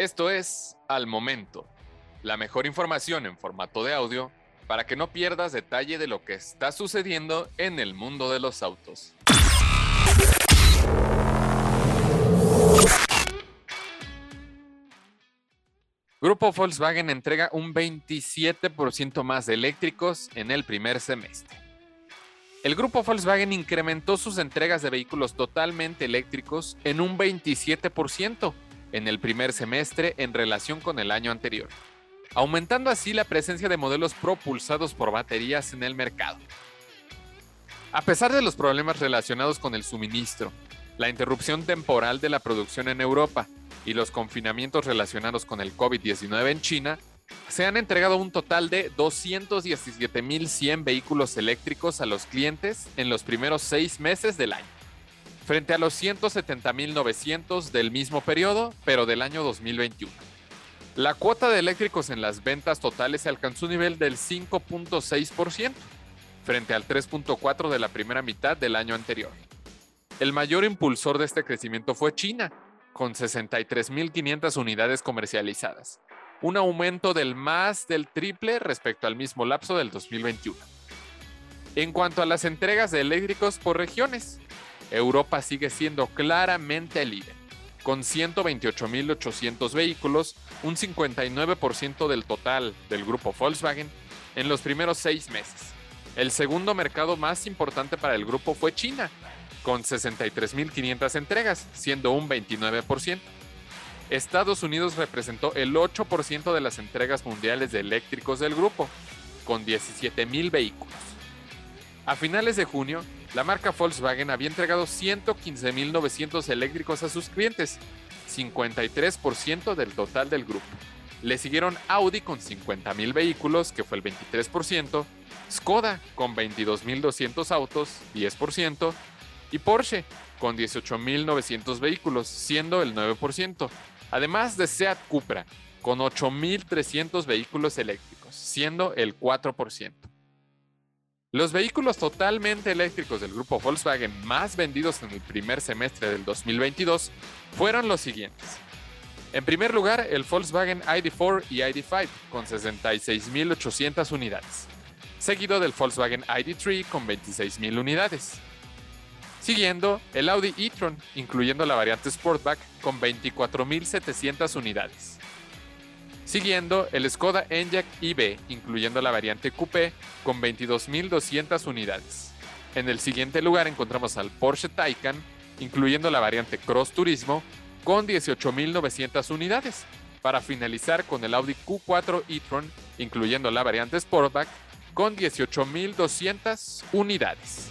Esto es Al Momento, la mejor información en formato de audio para que no pierdas detalle de lo que está sucediendo en el mundo de los autos. Grupo Volkswagen entrega un 27% más de eléctricos en el primer semestre. El grupo Volkswagen incrementó sus entregas de vehículos totalmente eléctricos en un 27% en el primer semestre en relación con el año anterior, aumentando así la presencia de modelos propulsados por baterías en el mercado. A pesar de los problemas relacionados con el suministro, la interrupción temporal de la producción en Europa y los confinamientos relacionados con el COVID-19 en China, se han entregado un total de 217.100 vehículos eléctricos a los clientes en los primeros seis meses del año, frente a los 170.900 del mismo periodo, pero del año 2021. La cuota de eléctricos en las ventas totales alcanzó un nivel del 5.6%, frente al 3.4% de la primera mitad del año anterior. El mayor impulsor de este crecimiento fue China, con 63.500 unidades comercializadas, un aumento del más del triple respecto al mismo lapso del 2021. En cuanto a las entregas de eléctricos por regiones, Europa sigue siendo claramente el líder, con 128.800 vehículos, un 59% del total del grupo Volkswagen, en los primeros seis meses. El segundo mercado más importante para el grupo fue China, con 63.500 entregas, siendo un 29%. Estados Unidos representó el 8% de las entregas mundiales de eléctricos del grupo, con 17.000 vehículos. A finales de junio, la marca Volkswagen había entregado 115.900 eléctricos a sus clientes, 53% del total del grupo. Le siguieron Audi con 50.000 vehículos, que fue el 23%, Skoda con 22.200 autos, 10%, y Porsche con 18.900 vehículos, siendo el 9%, además de Seat Cupra con 8.300 vehículos eléctricos, siendo el 4%. Los vehículos totalmente eléctricos del grupo Volkswagen más vendidos en el primer semestre del 2022 fueron los siguientes. En primer lugar, el Volkswagen ID4 y ID5 con 66.800 unidades, seguido del Volkswagen ID3 con 26.000 unidades. Siguiendo, el Audi e-tron, incluyendo la variante Sportback, con 24.700 unidades. Siguiendo, el Skoda Enyaq iB, incluyendo la variante Coupé, con 22.200 unidades. En el siguiente lugar encontramos al Porsche Taycan, incluyendo la variante Cross Turismo, con 18.900 unidades, para finalizar con el Audi Q4 e-tron, incluyendo la variante Sportback, con 18.200 unidades.